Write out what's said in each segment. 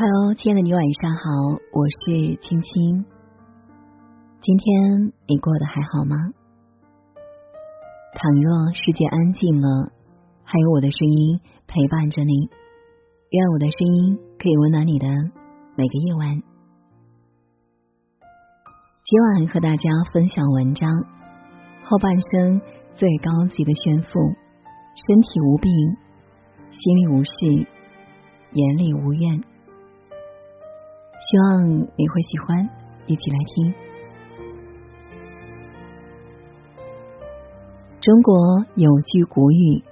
Hello，亲爱的你晚上好，我是青青。今天你过得还好吗？倘若世界安静了，还有我的声音陪伴着你，愿我的声音可以温暖你的每个夜晚。今晚和大家分享文章：后半生最高级的炫富，身体无病，心里无事，眼里无怨。希望你会喜欢，一起来听。中国有句古语：“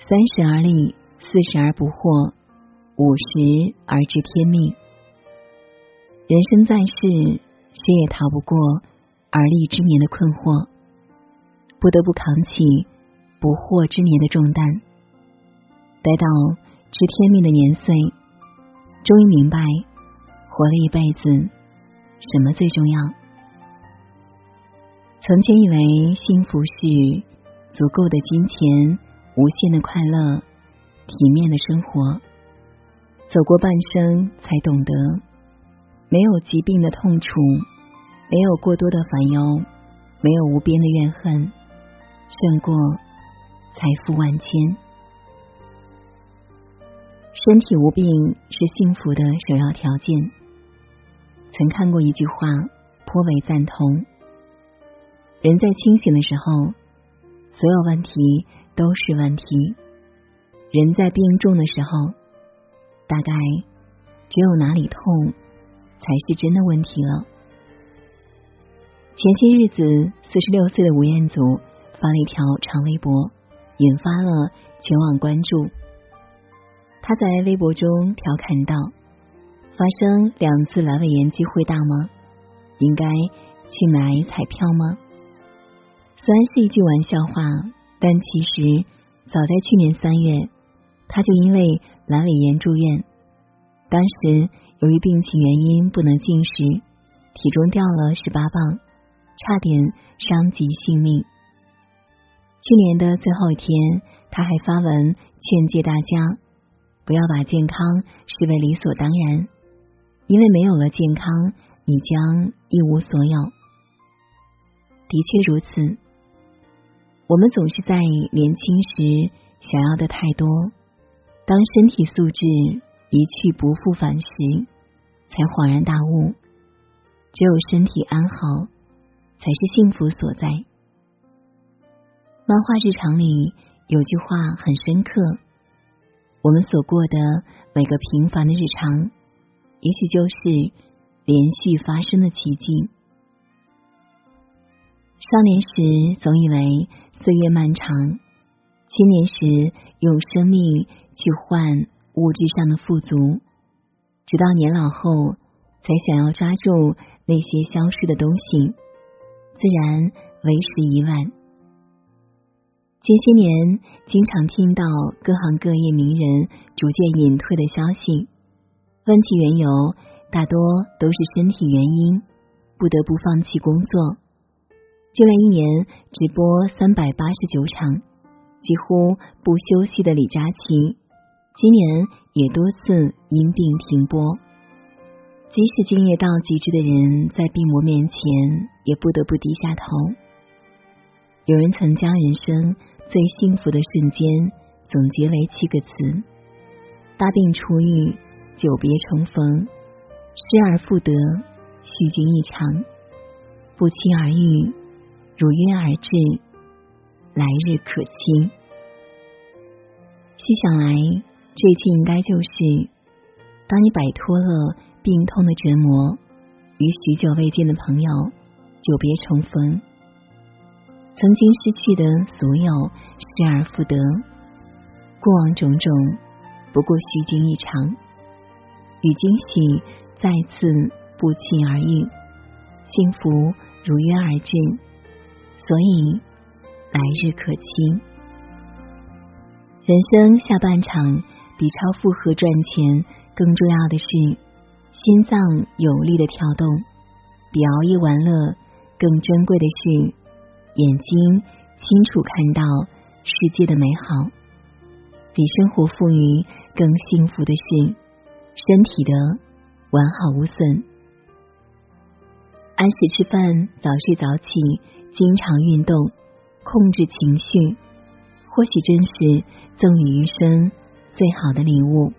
三十而立，四十而不惑，五十而知天命。”人生在世，谁也逃不过而立之年的困惑，不得不扛起不惑之年的重担。待到知天命的年岁，终于明白。活了一辈子，什么最重要？曾经以为幸福是足够的金钱、无限的快乐、体面的生活。走过半生，才懂得，没有疾病的痛楚，没有过多的烦忧，没有无边的怨恨，胜过财富万千。身体无病是幸福的首要条件。曾看过一句话，颇为赞同：人在清醒的时候，所有问题都是问题；人在病重的时候，大概只有哪里痛才是真的问题了。前些日子，四十六岁的吴彦祖发了一条长微博，引发了全网关注。他在微博中调侃道。发生两次阑尾炎机会大吗？应该去买彩票吗？虽然是一句玩笑话，但其实早在去年三月，他就因为阑尾炎住院。当时由于病情原因不能进食，体重掉了十八磅，差点伤及性命。去年的最后一天，他还发文劝诫大家不要把健康视为理所当然。因为没有了健康，你将一无所有。的确如此，我们总是在年轻时想要的太多，当身体素质一去不复返时，才恍然大悟，只有身体安好，才是幸福所在。漫画日常里有句话很深刻：我们所过的每个平凡的日常。也许就是连续发生的奇迹。少年时总以为岁月漫长，青年时用生命去换物质上的富足，直到年老后才想要抓住那些消失的东西，自然为时已晚。近些年经常听到各行各业名人逐渐隐退的消息。问其缘由，大多都是身体原因，不得不放弃工作。就连一年直播三百八十九场，几乎不休息的李佳琦，今年也多次因病停播。即使敬业到极致的人，在病魔面前也不得不低下头。有人曾将人生最幸福的瞬间总结为七个词：大病初愈。久别重逢，失而复得，虚惊一场，不期而遇，如约而至，来日可期。细想来，这一切应该就是：当你摆脱了病痛的折磨，与许久未见的朋友久别重逢，曾经失去的所有失而复得，过往种种不过虚惊一场。与惊喜再次不期而遇，幸福如约而至，所以来日可期。人生下半场，比超负荷赚钱更重要的是心脏有力的跳动；比熬夜玩乐更珍贵的是眼睛清楚看到世界的美好；比生活富裕更幸福的是。身体的完好无损。按时吃饭，早睡早起，经常运动，控制情绪，或许真是赠予余生最好的礼物。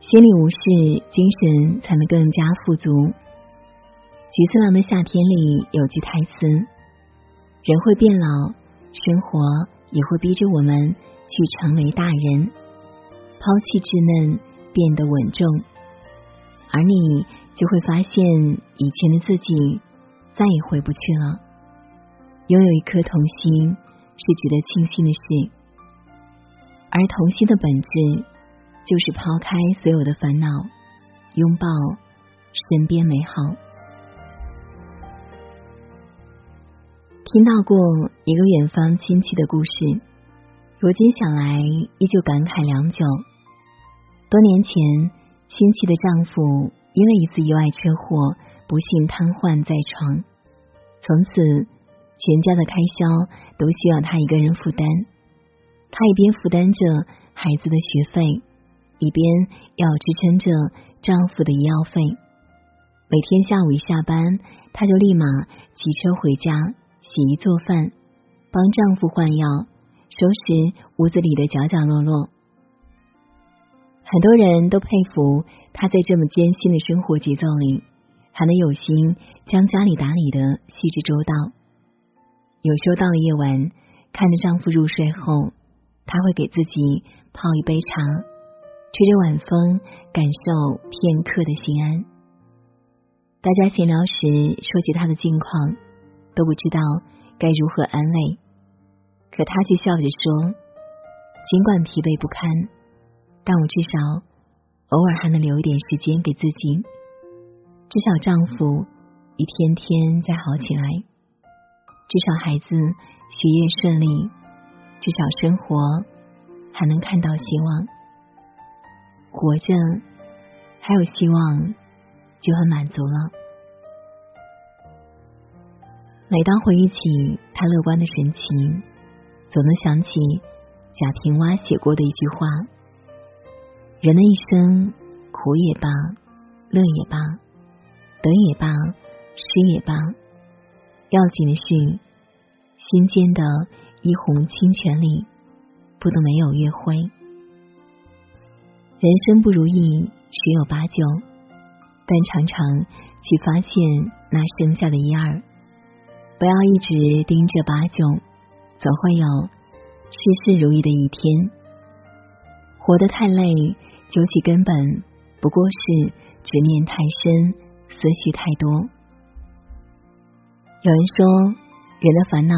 心里无事，精神才能更加富足。菊次郎的夏天里有句台词：“人会变老，生活也会逼着我们去成为大人，抛弃稚嫩，变得稳重。”而你。就会发现，以前的自己再也回不去了。拥有一颗童心是值得庆幸的事，而童心的本质就是抛开所有的烦恼，拥抱身边美好。听到过一个远方亲戚的故事，如今想来依旧感慨良久。多年前，亲戚的丈夫。因为一次意外车祸，不幸瘫痪在床，从此全家的开销都需要她一个人负担。她一边负担着孩子的学费，一边要支撑着丈夫的医药费。每天下午一下班，她就立马骑车回家，洗衣做饭，帮丈夫换药，收拾屋子里的角角落落。很多人都佩服她在这么艰辛的生活节奏里，还能有心将家里打理的细致周到。有时候到了夜晚，看着丈夫入睡后，她会给自己泡一杯茶，吹着晚风，感受片刻的心安。大家闲聊时说起她的近况，都不知道该如何安慰，可她却笑着说：“尽管疲惫不堪。”但我至少偶尔还能留一点时间给自己，至少丈夫一天天在好起来，至少孩子学业顺利，至少生活还能看到希望，活着还有希望就很满足了。每当回忆起他乐观的神情，总能想起贾平凹写过的一句话。人的一生，苦也罢，乐也罢，得也罢，失也罢，要紧的是心间的一泓清泉里不能没有月辉。人生不如意十有八九，但常常去发现那剩下的一二，不要一直盯着八九，总会有事事如意的一天。活得太累。究其根本，不过是执念太深，思绪太多。有人说，人的烦恼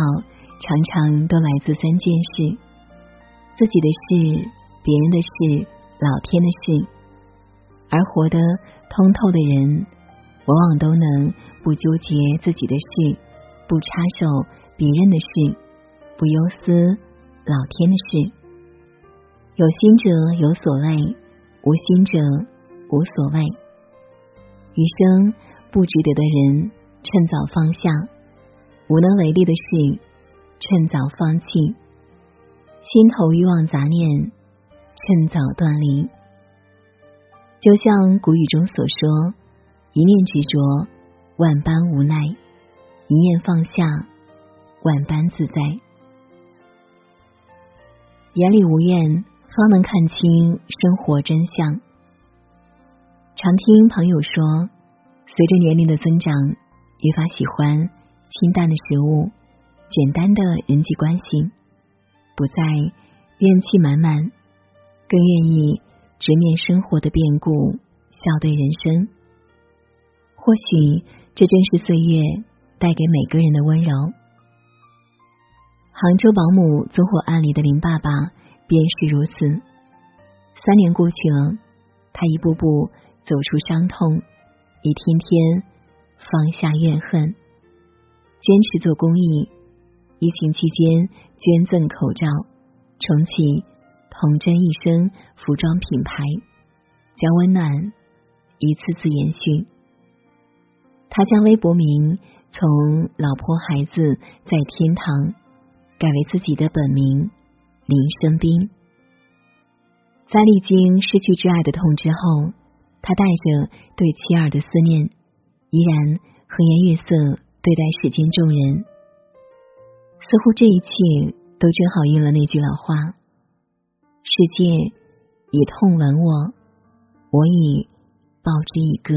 常常都来自三件事：自己的事、别人的事、老天的事。而活得通透的人，往往都能不纠结自己的事，不插手别人的事，不忧思老天的事。有心者有所累。无心者无所谓，余生不值得的人，趁早放下；无能为力的事，趁早放弃；心头欲望杂念，趁早断离。就像古语中所说：“一念执着，万般无奈；一念放下，万般自在。”眼里无怨。方能看清生活真相。常听朋友说，随着年龄的增长，愈发喜欢清淡的食物、简单的人际关系，不再怨气满满，更愿意直面生活的变故，笑对人生。或许这正是岁月带给每个人的温柔。杭州保姆纵火案里的林爸爸。便是如此。三年过去了，他一步步走出伤痛，一天天放下怨恨，坚持做公益。疫情期间捐赠口罩，重启童真一生服装品牌，将温暖一次次延续。他将微博名从“老婆孩子在天堂”改为自己的本名。林生斌，在历经失去挚爱的痛之后，他带着对妻儿的思念，依然和颜悦色对待世间众人。似乎这一切都正好应了那句老话：“世界以痛吻我，我以报之以歌。”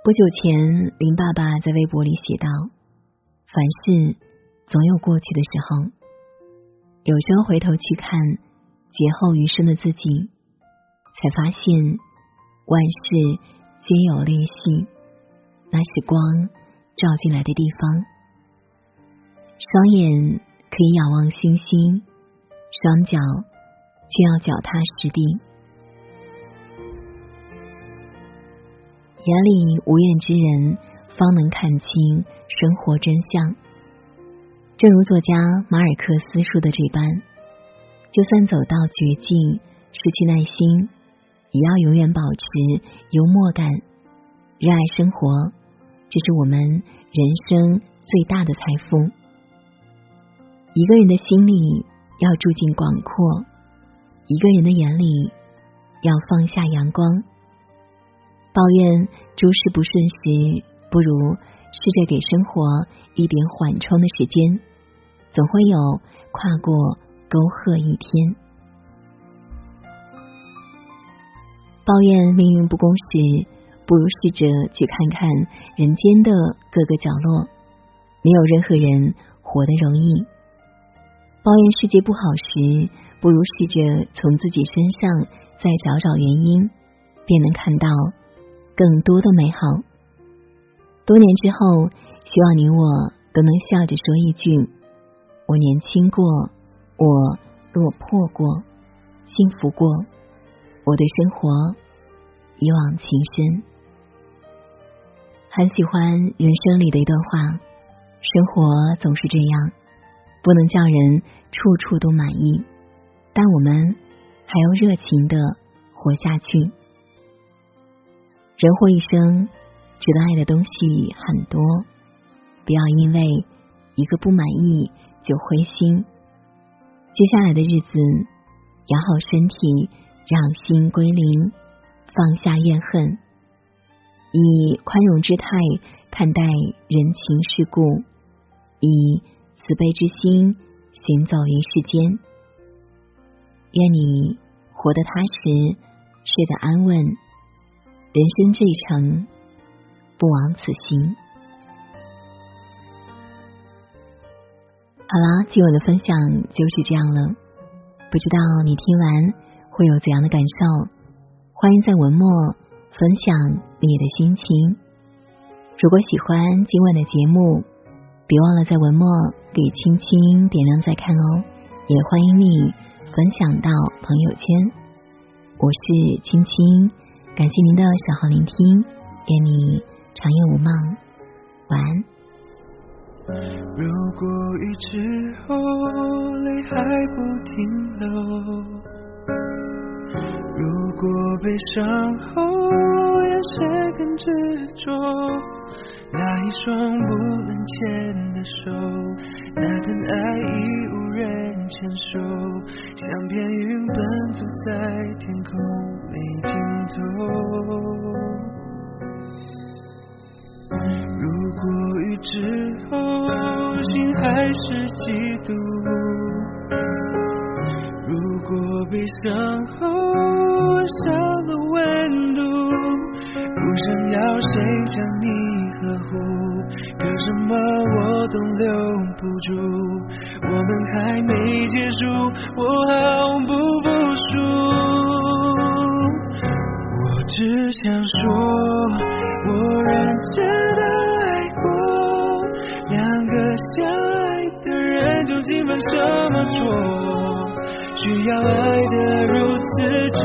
不久前，林爸爸在微博里写道：“凡事总有过去的时候，有时候回头去看劫后余生的自己，才发现万事皆有裂隙，那是光照进来的地方。双眼可以仰望星星，双脚却要脚踏实地。”眼里无怨之人，方能看清生活真相。正如作家马尔克斯说的这般，就算走到绝境，失去耐心，也要永远保持幽默感，热爱生活，这是我们人生最大的财富。一个人的心里要住进广阔，一个人的眼里要放下阳光。抱怨诸事不顺时，不如试着给生活一点缓冲的时间，总会有跨过沟壑一天。抱怨命运不公时，不如试着去看看人间的各个角落。没有任何人活得容易。抱怨世界不好时，不如试着从自己身上再找找原因，便能看到。更多的美好。多年之后，希望你我都能笑着说一句：“我年轻过，我落魄过，幸福过，我对生活一往情深。”很喜欢人生里的一段话：“生活总是这样，不能叫人处处都满意，但我们还要热情的活下去。”人活一生，值得爱的东西很多，不要因为一个不满意就灰心。接下来的日子，养好身体，让心归零，放下怨恨，以宽容之态看待人情世故，以慈悲之心行走于世间。愿你活得踏实，睡得安稳。人生这一程，不枉此行。好啦，今晚的分享就是这样了。不知道你听完会有怎样的感受？欢迎在文末分享你的心情。如果喜欢今晚的节目，别忘了在文末给青青点亮再看哦。也欢迎你分享到朋友圈。我是青青。感谢您的小号聆听，愿你长夜无梦，晚安。如果雨之后泪还不停流，如果悲伤后眼神更执着。那一双不能牵的手，那段爱已无人牵手，像片云奔走在天空没尽头。过雨之后心还是嫉妒，如果悲伤后少了温度，不想要谁将你。呵护，可什么我都留不住。我们还没结束，我好什么错，需要爱得如此折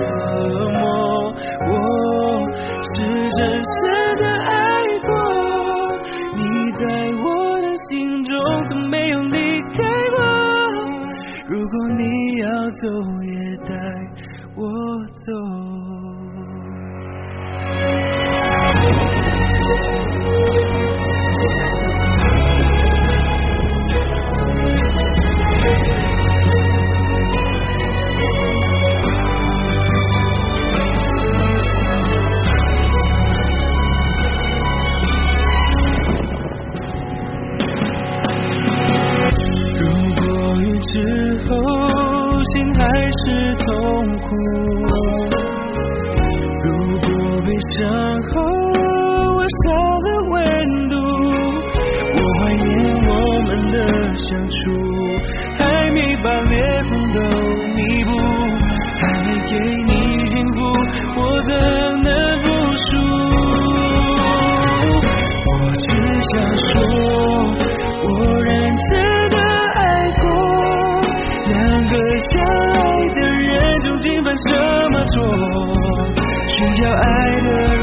要爱的。